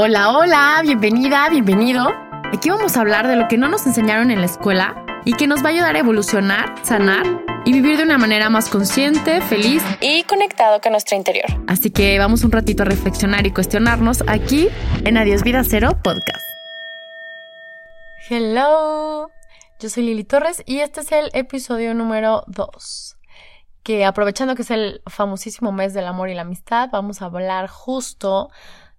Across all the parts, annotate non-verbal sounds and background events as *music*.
Hola, hola, bienvenida, bienvenido. Aquí vamos a hablar de lo que no nos enseñaron en la escuela y que nos va a ayudar a evolucionar, sanar y vivir de una manera más consciente, feliz y conectado con nuestro interior. Así que vamos un ratito a reflexionar y cuestionarnos aquí en Adiós Vida Cero Podcast. Hello, yo soy Lili Torres y este es el episodio número 2 que aprovechando que es el famosísimo mes del amor y la amistad, vamos a hablar justo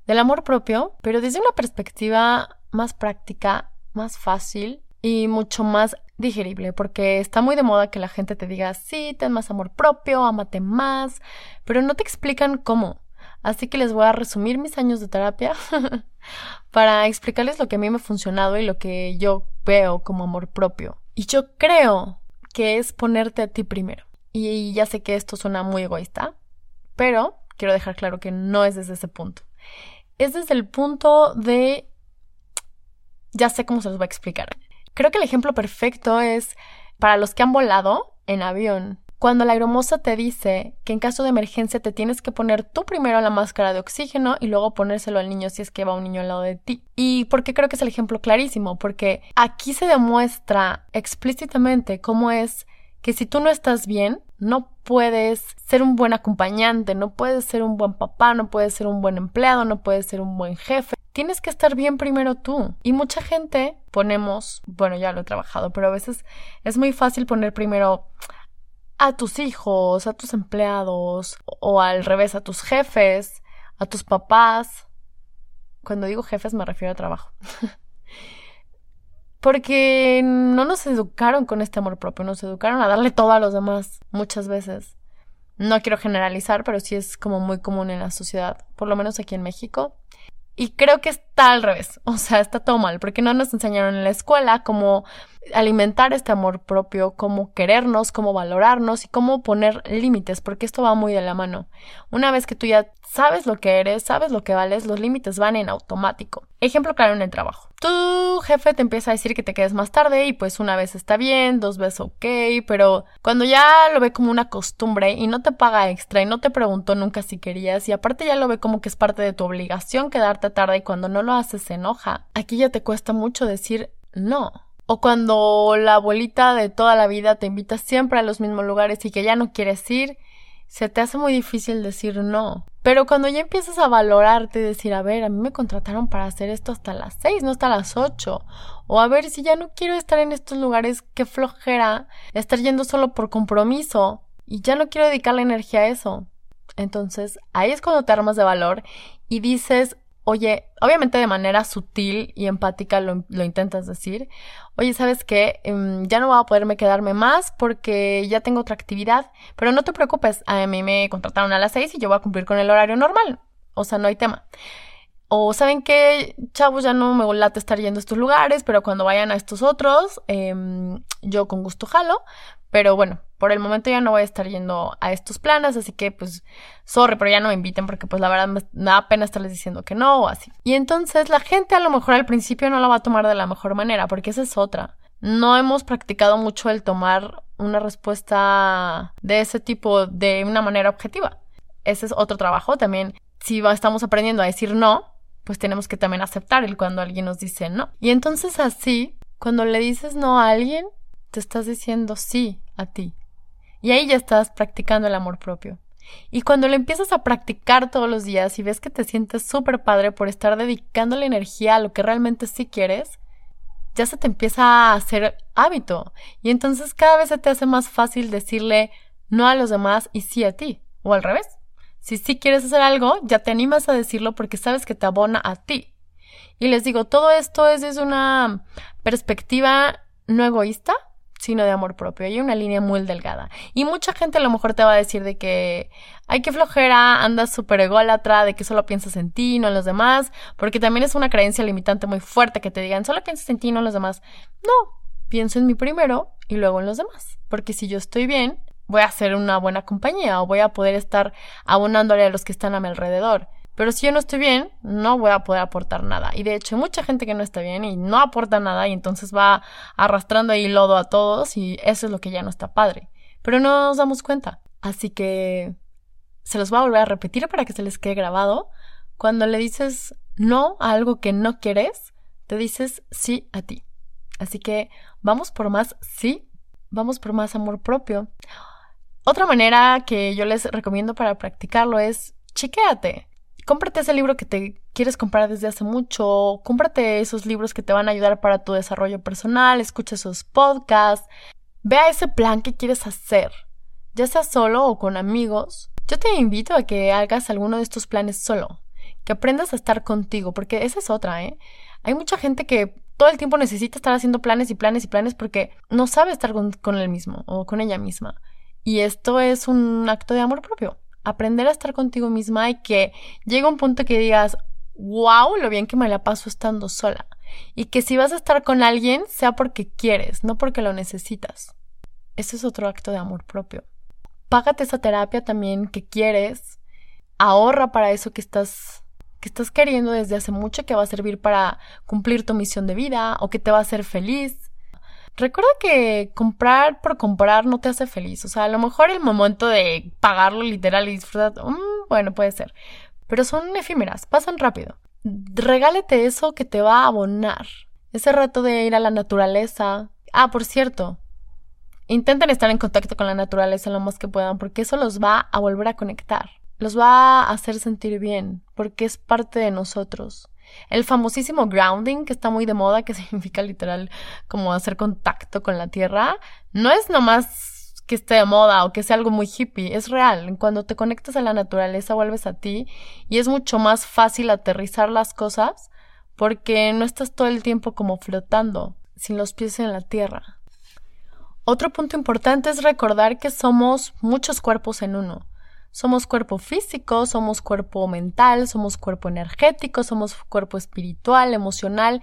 del amor propio, pero desde una perspectiva más práctica, más fácil y mucho más digerible, porque está muy de moda que la gente te diga, sí, ten más amor propio, amate más, pero no te explican cómo. Así que les voy a resumir mis años de terapia *laughs* para explicarles lo que a mí me ha funcionado y lo que yo veo como amor propio. Y yo creo que es ponerte a ti primero. Y ya sé que esto suena muy egoísta, pero quiero dejar claro que no es desde ese punto es desde el punto de... Ya sé cómo se los voy a explicar. Creo que el ejemplo perfecto es para los que han volado en avión. Cuando la aeromoza te dice que en caso de emergencia te tienes que poner tú primero la máscara de oxígeno y luego ponérselo al niño si es que va un niño al lado de ti. Y porque creo que es el ejemplo clarísimo, porque aquí se demuestra explícitamente cómo es que si tú no estás bien, no puedes ser un buen acompañante, no puedes ser un buen papá, no puedes ser un buen empleado, no puedes ser un buen jefe. Tienes que estar bien primero tú. Y mucha gente ponemos, bueno, ya lo he trabajado, pero a veces es muy fácil poner primero a tus hijos, a tus empleados, o al revés, a tus jefes, a tus papás. Cuando digo jefes me refiero a trabajo. *laughs* Porque no nos educaron con este amor propio, nos educaron a darle todo a los demás muchas veces. No quiero generalizar, pero sí es como muy común en la sociedad, por lo menos aquí en México. Y creo que está al revés, *laughs* o sea, está todo mal, porque no nos enseñaron en la escuela cómo alimentar este amor propio, cómo querernos, cómo valorarnos y cómo poner límites, porque esto va muy de la mano. Una vez que tú ya sabes lo que eres, sabes lo que vales, los límites van en automático. Ejemplo claro en el trabajo. Tu jefe te empieza a decir que te quedes más tarde y pues una vez está bien, dos veces ok, pero cuando ya lo ve como una costumbre y no te paga extra y no te preguntó nunca si querías y aparte ya lo ve como que es parte de tu obligación quedarte tarde y cuando no lo haces se enoja, aquí ya te cuesta mucho decir no. O cuando la abuelita de toda la vida te invita siempre a los mismos lugares y que ya no quieres ir se te hace muy difícil decir no. Pero cuando ya empiezas a valorarte y decir, a ver, a mí me contrataron para hacer esto hasta las seis, no hasta las ocho. O a ver, si ya no quiero estar en estos lugares, qué flojera estar yendo solo por compromiso. Y ya no quiero dedicar energía a eso. Entonces, ahí es cuando te armas de valor y dices, oye, obviamente de manera sutil y empática lo, intentas decir, oye, ¿sabes qué? Em, ya no voy a poderme quedarme más porque ya tengo otra actividad, pero no te preocupes, a mí me contrataron a las seis y yo voy a cumplir con el horario normal, o sea, no hay tema. O saben que, chavos, ya no me late estar yendo a estos lugares, pero cuando vayan a estos otros, em, yo con gusto jalo, pero bueno, por el momento ya no voy a estar yendo a estos planes, así que pues, sorry, pero ya no me inviten porque pues la verdad me da pena estarles diciendo que no o así. Y entonces la gente a lo mejor al principio no lo va a tomar de la mejor manera, porque esa es otra. No hemos practicado mucho el tomar una respuesta de ese tipo de una manera objetiva. Ese es otro trabajo también. Si estamos aprendiendo a decir no, pues tenemos que también aceptar el cuando alguien nos dice no. Y entonces así, cuando le dices no a alguien, te estás diciendo sí a ti. Y ahí ya estás practicando el amor propio. Y cuando lo empiezas a practicar todos los días y ves que te sientes súper padre por estar dedicando la energía a lo que realmente sí quieres, ya se te empieza a hacer hábito. Y entonces cada vez se te hace más fácil decirle no a los demás y sí a ti. O al revés. Si sí quieres hacer algo, ya te animas a decirlo porque sabes que te abona a ti. Y les digo, todo esto es desde una perspectiva no egoísta, sino de amor propio. Hay una línea muy delgada. Y mucha gente a lo mejor te va a decir de que hay que flojera, andas súper ególatra, de que solo piensas en ti, no en los demás, porque también es una creencia limitante muy fuerte que te digan solo piensas en ti, no en los demás. No, pienso en mí primero y luego en los demás. Porque si yo estoy bien, voy a ser una buena compañía o voy a poder estar abonándole a los que están a mi alrededor. Pero si yo no estoy bien, no voy a poder aportar nada. Y de hecho, hay mucha gente que no está bien y no aporta nada y entonces va arrastrando ahí lodo a todos y eso es lo que ya no está padre. Pero no nos damos cuenta. Así que se los voy a volver a repetir para que se les quede grabado. Cuando le dices no a algo que no quieres, te dices sí a ti. Así que vamos por más sí, vamos por más amor propio. Otra manera que yo les recomiendo para practicarlo es chequéate. Cómprate ese libro que te quieres comprar desde hace mucho, cómprate esos libros que te van a ayudar para tu desarrollo personal, escucha esos podcasts, vea ese plan que quieres hacer, ya sea solo o con amigos. Yo te invito a que hagas alguno de estos planes solo, que aprendas a estar contigo, porque esa es otra, ¿eh? Hay mucha gente que todo el tiempo necesita estar haciendo planes y planes y planes porque no sabe estar con, con él mismo o con ella misma. Y esto es un acto de amor propio. Aprender a estar contigo misma y que llegue un punto que digas, wow, lo bien que me la paso estando sola. Y que si vas a estar con alguien, sea porque quieres, no porque lo necesitas. Ese es otro acto de amor propio. Págate esa terapia también que quieres. Ahorra para eso que estás que estás queriendo desde hace mucho que va a servir para cumplir tu misión de vida o que te va a hacer feliz. Recuerda que comprar por comprar no te hace feliz. O sea, a lo mejor el momento de pagarlo literal y disfrutar, mm, bueno, puede ser. Pero son efímeras, pasan rápido. Regálete eso que te va a abonar. Ese rato de ir a la naturaleza. Ah, por cierto, intenten estar en contacto con la naturaleza lo más que puedan porque eso los va a volver a conectar. Los va a hacer sentir bien porque es parte de nosotros. El famosísimo grounding, que está muy de moda, que *laughs* significa literal como hacer contacto con la tierra, no es nomás que esté de moda o que sea algo muy hippie, es real. Cuando te conectas a la naturaleza vuelves a ti y es mucho más fácil aterrizar las cosas porque no estás todo el tiempo como flotando, sin los pies en la tierra. Otro punto importante es recordar que somos muchos cuerpos en uno. Somos cuerpo físico, somos cuerpo mental, somos cuerpo energético, somos cuerpo espiritual, emocional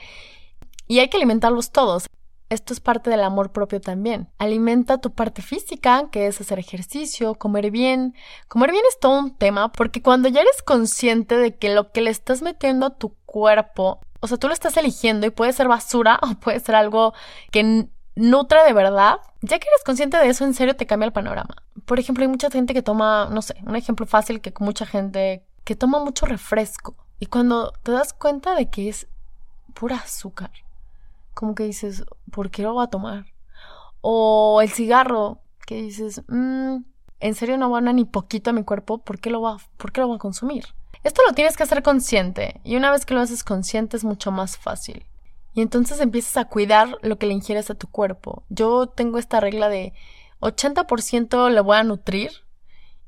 y hay que alimentarlos todos. Esto es parte del amor propio también. Alimenta tu parte física, que es hacer ejercicio, comer bien. Comer bien es todo un tema porque cuando ya eres consciente de que lo que le estás metiendo a tu cuerpo, o sea, tú lo estás eligiendo y puede ser basura *laughs* o puede ser algo que nutre de verdad, ya que eres consciente de eso, en serio te cambia el panorama. Por ejemplo, hay mucha gente que toma, no sé, un ejemplo fácil que mucha gente que toma mucho refresco. Y cuando te das cuenta de que es pura azúcar, como que dices, ¿por qué lo voy a tomar? O el cigarro, que dices, mmm, en serio no van a ni poquito a mi cuerpo, ¿por qué lo va, por qué lo voy a consumir? Esto lo tienes que hacer consciente y una vez que lo haces consciente es mucho más fácil. Y entonces empiezas a cuidar lo que le ingieres a tu cuerpo. Yo tengo esta regla de 80% le voy a nutrir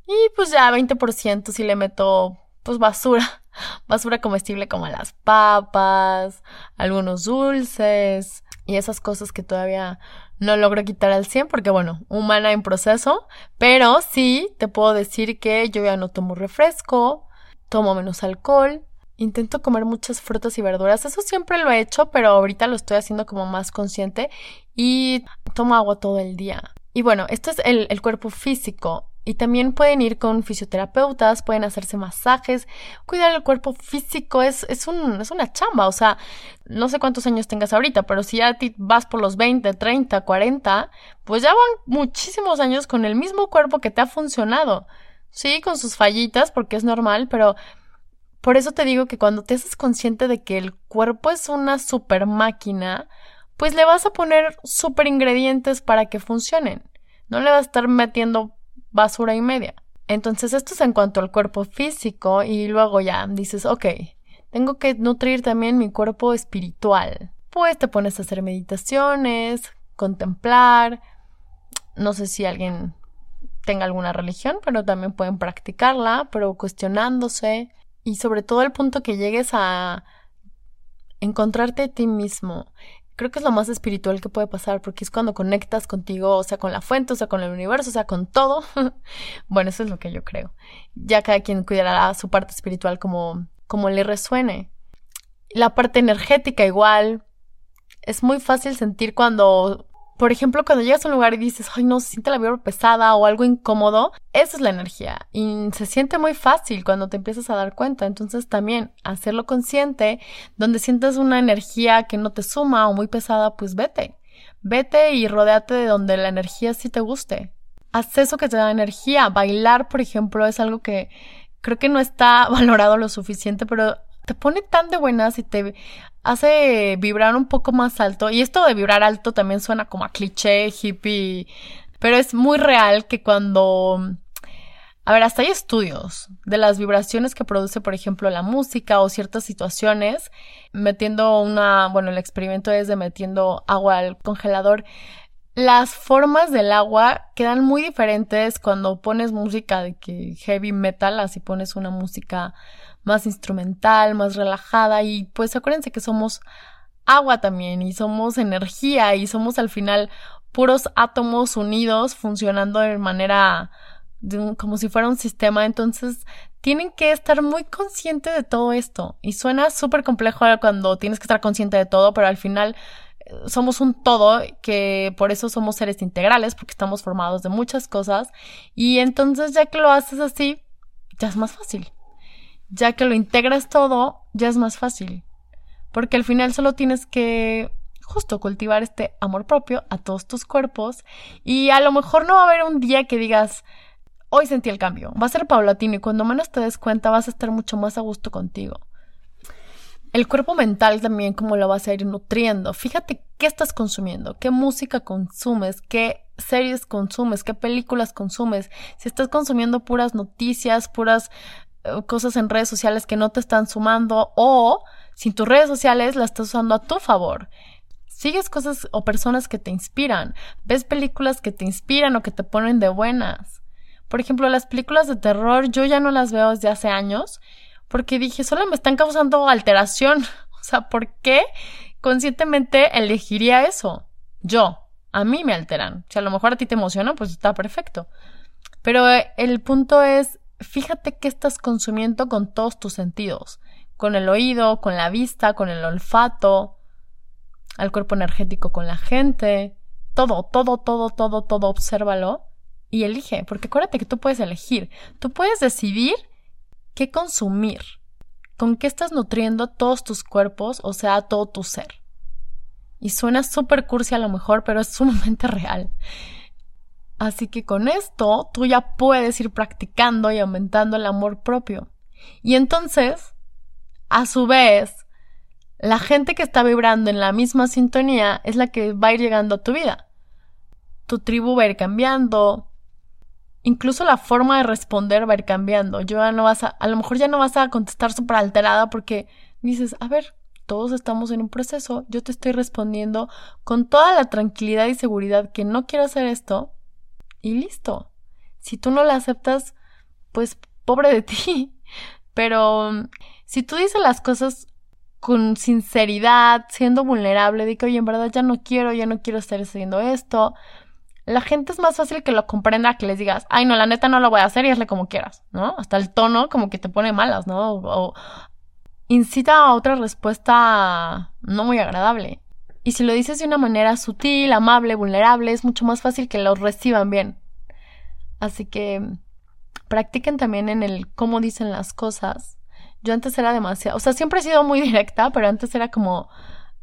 y pues ya 20% si le meto pues basura, *laughs* basura comestible como las papas, algunos dulces y esas cosas que todavía no logro quitar al 100 porque bueno, humana en proceso, pero sí te puedo decir que yo ya no tomo refresco, tomo menos alcohol, Intento comer muchas frutas y verduras. Eso siempre lo he hecho, pero ahorita lo estoy haciendo como más consciente y tomo agua todo el día. Y bueno, esto es el, cuerpo físico. Y también pueden ir con fisioterapeutas, pueden hacerse masajes. Cuidar el cuerpo físico es, es, es una chamba. O sea, no sé cuántos años tengas ahorita, pero si ya ti vas por los 20, 30, 40, pues ya van muchísimos años con el mismo cuerpo que te ha funcionado. Sí, con sus fallitas, porque es normal, pero por eso te digo que cuando te haces consciente de que el cuerpo es una super máquina, pues le vas a poner super ingredientes para que funcionen. No le vas a estar metiendo basura y media. Entonces esto es en cuanto al cuerpo físico y luego ya dices, ok, tengo que nutrir también mi cuerpo espiritual. Pues te pones a hacer meditaciones, contemplar. No sé si alguien tenga alguna religión, pero también pueden practicarla, pero cuestionándose, y sobre todo el punto que llegues a encontrarte a ti mismo. Creo que es lo más espiritual que puede pasar porque es cuando conectas contigo, o sea, con la fuente, o sea, con el universo, o sea, con todo. *laughs* bueno, eso es lo que yo creo. Ya cada quien cuidará su parte espiritual como, como le resuene. La parte energética igual. Es muy fácil sentir cuando por ejemplo, cuando llegas a un lugar y dices, ay, no, se siente la vibra pesada o algo incómodo, esa es la energía. Y se siente muy fácil cuando te empiezas a dar cuenta. Entonces, también hacerlo consciente, donde sientes una energía que no te suma o muy pesada, pues vete. Vete y rodéate de donde la energía sí te guste. Haz eso que te da energía. Bailar, por ejemplo, es algo que creo que no está *laughs* valorado lo suficiente, pero te pone tan de buenas y te hace vibrar un poco más alto. Y esto de vibrar alto también suena como a cliché, hippie, pero es muy real que cuando... A ver, hasta hay estudios de las vibraciones que produce, por ejemplo, la música o ciertas situaciones, metiendo una, bueno, el experimento es de metiendo agua al congelador. Las formas del agua quedan muy diferentes cuando pones música de que heavy metal, así pones una música más instrumental, más relajada y pues acuérdense que somos agua también y somos energía y somos al final puros átomos unidos funcionando de manera como si fuera un sistema, entonces tienen que estar muy conscientes de todo esto. Y suena súper complejo cuando tienes que estar consciente de todo, pero al final eh, somos un todo que por eso somos seres integrales porque estamos formados de muchas cosas. Y entonces ya que lo haces así ya es más fácil ya que lo integras todo, ya es más fácil. Porque al final solo tienes que justo cultivar este amor propio a todos tus cuerpos y a lo mejor no va a haber un día que digas, hoy sentí el cambio, va a ser paulatino y cuando menos te des cuenta vas a estar mucho más a gusto contigo. El cuerpo mental también como lo vas a ir nutriendo. Fíjate qué estás consumiendo, qué música consumes, qué series consumes, qué películas consumes. Si estás consumiendo puras noticias, puras cosas en redes sociales que no te están sumando o si tus redes sociales las estás usando a tu favor. Sigues cosas o personas que te inspiran, ves películas que te inspiran o que te ponen de buenas. Por ejemplo, las películas de terror yo ya no las veo desde hace años porque dije, solo me están causando alteración. *laughs* O sea, ¿por qué conscientemente elegiría eso? Yo, a mí me alteran. Si a lo mejor a ti te emociona, pues está perfecto. Pero eh, el punto es fíjate qué estás consumiendo con todos tus sentidos, con el oído, con la vista, con el olfato, al cuerpo energético con la gente, todo, todo, todo, todo, todo, obsérvalo y elige, porque acuérdate que tú puedes elegir, tú puedes decidir qué consumir, con qué estás nutriendo todos tus cuerpos, o sea, todo tu ser. Y suena súper cursi a lo mejor, pero es sumamente *laughs* real. Así que con esto tú ya puedes ir practicando y aumentando el amor propio. Y entonces, a su vez, la gente que está vibrando en la misma sintonía es la que va a ir llegando a tu vida. Tu tribu va a ir cambiando. Incluso la forma de responder va a ir cambiando. Yo ya no vas a, a lo mejor ya no vas a contestar súper alterada porque dices, a ver, todos estamos en un proceso, yo te estoy respondiendo con toda la tranquilidad y seguridad que no quiero hacer esto, y listo. Si tú no la aceptas, pues pobre de *laughs* ti. Pero si tú dices las cosas con sinceridad, siendo vulnerable, de que, oye, en verdad ya no quiero, ya no quiero estar haciendo esto, la gente es más fácil que lo comprenda que les digas, ay, no, la neta no lo voy a hacer y hazle como quieras, ¿no? Hasta el tono como que te pone malas, ¿no? O, incita a otra respuesta no muy agradable. Y si lo dices de una manera sutil, amable, vulnerable, es mucho más fácil que lo reciban bien. Así que practiquen también en el cómo dicen las cosas. Yo antes era demasiado, o sea, siempre he sido muy *laughs* directa, pero antes era como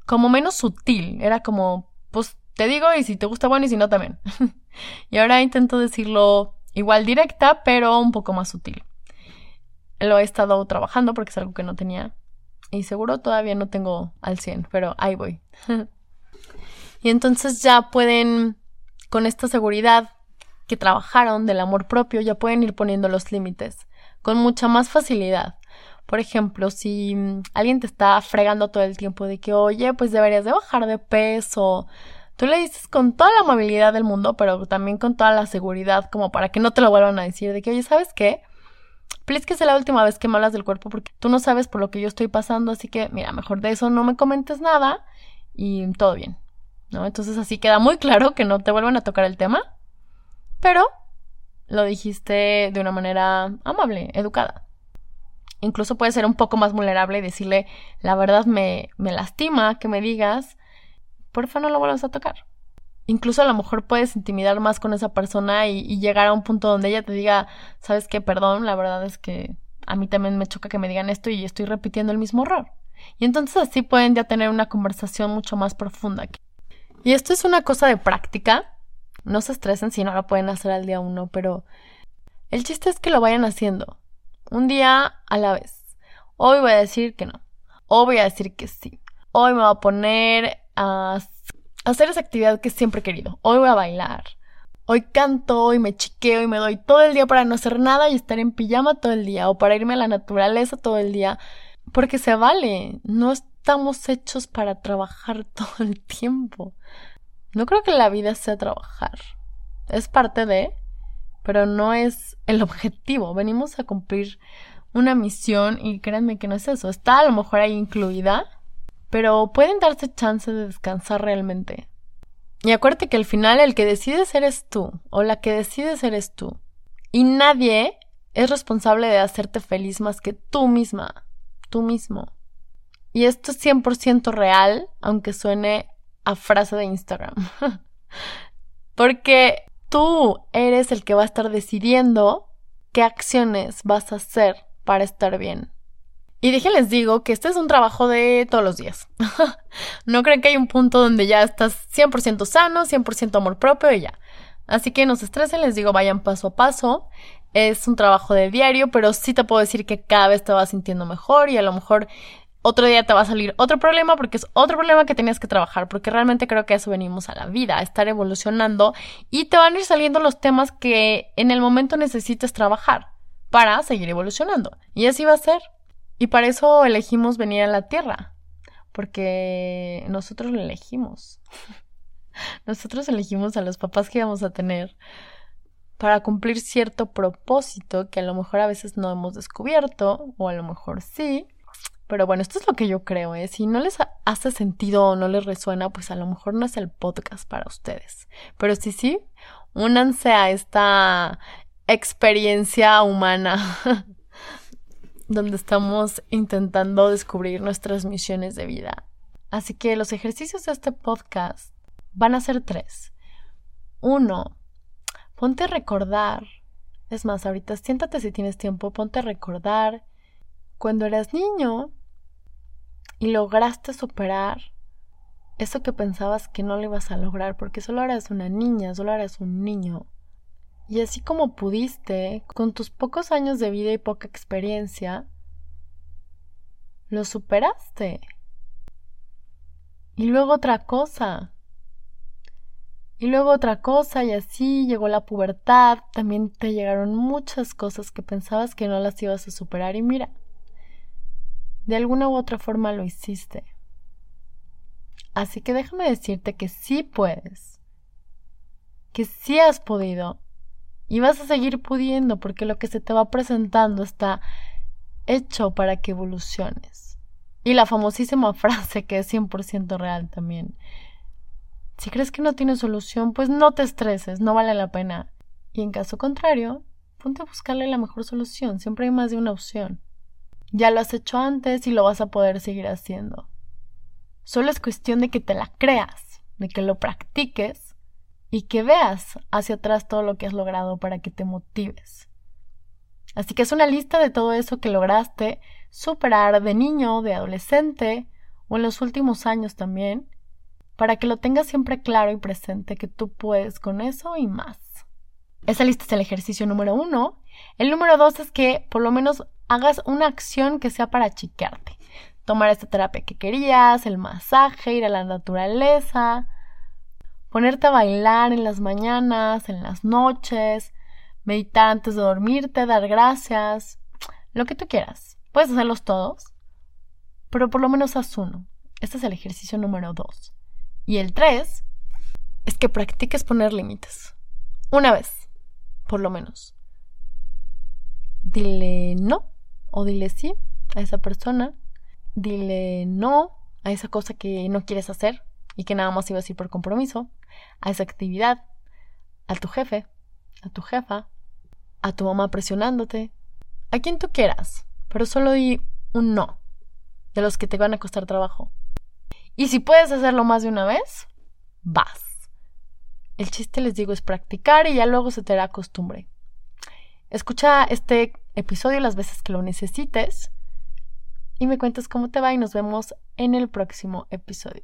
como menos sutil, era como pues te digo y si te gusta bueno y si no también. *laughs* y ahora intento decirlo igual directa, pero un poco más sutil. Lo he estado trabajando porque es algo que no tenía y seguro todavía no tengo al 100, pero ahí voy. *laughs* Y entonces ya pueden, con esta seguridad que trabajaron del amor propio, ya pueden ir poniendo los límites con mucha más facilidad. Por ejemplo, si mm, alguien te está fregando todo el tiempo de que, oye, pues deberías de bajar de peso, tú le dices con toda la amabilidad del mundo, pero también con toda la seguridad, como para que no te lo vuelvan a decir, de que, oye, ¿sabes qué? Please que sea la última vez que me hablas del cuerpo porque tú no sabes por lo que yo estoy pasando, así que, mira, mejor de eso no me comentes nada y todo bien. ¿No? Entonces así queda muy claro que no te vuelven a tocar el tema, pero lo dijiste de una manera amable, educada. Incluso puede ser un poco más vulnerable y decirle, la verdad me, me lastima que me digas, porfa no lo vuelvas a tocar. Incluso a lo mejor puedes intimidar más con esa persona y, y llegar a un punto donde ella te diga, sabes qué, perdón, la verdad es que a mí también me choca que me digan esto y estoy repitiendo el mismo error. Y entonces así pueden ya tener una conversación mucho más profunda. Y esto es una cosa de práctica. No se estresen si no lo pueden hacer al día uno, pero el chiste es que lo vayan haciendo. Un día a la vez. Hoy voy a decir que no. Hoy voy a decir que sí. Hoy me voy a poner a hacer esa actividad que siempre he querido. Hoy voy a bailar. Hoy canto y me chiqueo y me doy todo el día para no hacer nada y estar en pijama todo el día o para irme a la naturaleza todo el día. Porque se vale. No estamos hechos para trabajar *laughs* todo el tiempo. No creo que la vida sea trabajar. Es parte de, pero no es el objetivo. Venimos a cumplir una misión y créanme que no es eso. Está a lo mejor ahí incluida, pero pueden darse chance de descansar realmente. Y acuérdate que al final el que decides eres tú, o la que decides eres tú. Y nadie es responsable de hacerte feliz más que tú misma, tú mismo. Y esto es 100% real, aunque suene a frase de Instagram. *laughs* Porque tú eres el que va a estar decidiendo qué acciones vas a hacer para estar bien. Y déjenles digo que este es un trabajo de todos los días. *laughs* no creen que hay un punto donde ya estás 100% sano, 100% amor propio y ya. Así que no se estresen, les digo, vayan paso a paso. Es un trabajo de diario, pero sí te puedo decir que cada vez te vas sintiendo mejor y a lo mejor otro día te va a salir otro problema porque es otro problema que tenías que trabajar, porque realmente creo que a eso venimos a la vida, a estar evolucionando y te van a ir saliendo los temas que en el momento necesites trabajar para seguir evolucionando. Y así va a ser. Y para eso elegimos venir a la Tierra, porque nosotros lo elegimos. *laughs* nosotros elegimos a los papás que íbamos a tener para cumplir cierto propósito que a lo mejor a veces no hemos descubierto, o a lo mejor sí. Pero bueno, esto es lo que yo creo, ¿eh? Si no les hace sentido o no les resuena, pues a lo mejor no es el podcast para ustedes. Pero sí, sí, únanse a esta experiencia humana *laughs* donde estamos intentando descubrir nuestras misiones de vida. Así que los ejercicios de este podcast van a ser tres. Uno, ponte a recordar. Es más, ahorita siéntate si tienes tiempo, ponte a recordar cuando eras niño y lograste superar eso que pensabas que no lo ibas a lograr porque solo eras una niña, solo eras un niño. Y así como pudiste, con tus pocos años de vida y poca experiencia, lo superaste. Y luego otra cosa. Y luego otra cosa y así llegó la pubertad, también te llegaron muchas cosas que pensabas que no las ibas a superar y mira, de alguna u otra forma lo hiciste. Así que déjame decirte que sí puedes, que sí has podido y vas a seguir pudiendo porque lo que se te va presentando está hecho para que evoluciones. Y la famosísima *laughs* frase que es 100% real también. Si crees que no tiene solución, pues no te estreses, no vale la pena. Y en caso contrario, ponte a buscarle la mejor solución, siempre hay más de una opción. Ya lo has hecho antes y lo vas a poder seguir haciendo. Solo es cuestión de que te la creas, de que lo practiques y que veas hacia atrás todo lo que has logrado para que te motives. Así que es una lista de todo eso que lograste superar de niño, de adolescente o en los últimos años también, para que lo tengas siempre claro y presente que tú puedes con eso y más. Esa lista es el ejercicio número uno. El número dos es que por lo menos hagas una acción que sea para chiquearte. Tomar esta terapia que querías, el masaje, ir a la naturaleza, ponerte a bailar en las mañanas, en las noches, meditar antes de dormirte, dar gracias, lo que tú quieras. Puedes hacerlos todos, pero por lo menos haz uno. Este es el ejercicio número dos. Y el tres es que practiques poner límites. Una vez, por lo menos. Dile no o dile sí a esa persona. Dile no a esa cosa que no quieres hacer y que nada más ibas a ir por compromiso, a esa actividad, a tu jefe, a tu jefa, a tu mamá presionándote, a quien tú quieras, pero solo di un no, de los que te van a costar trabajo. Y si puedes hacerlo más de una vez, vas. El chiste, les digo, es practicar y ya luego se te hará costumbre. Escucha este episodio las veces que lo necesites y me cuentas cómo te va y nos vemos en el próximo episodio.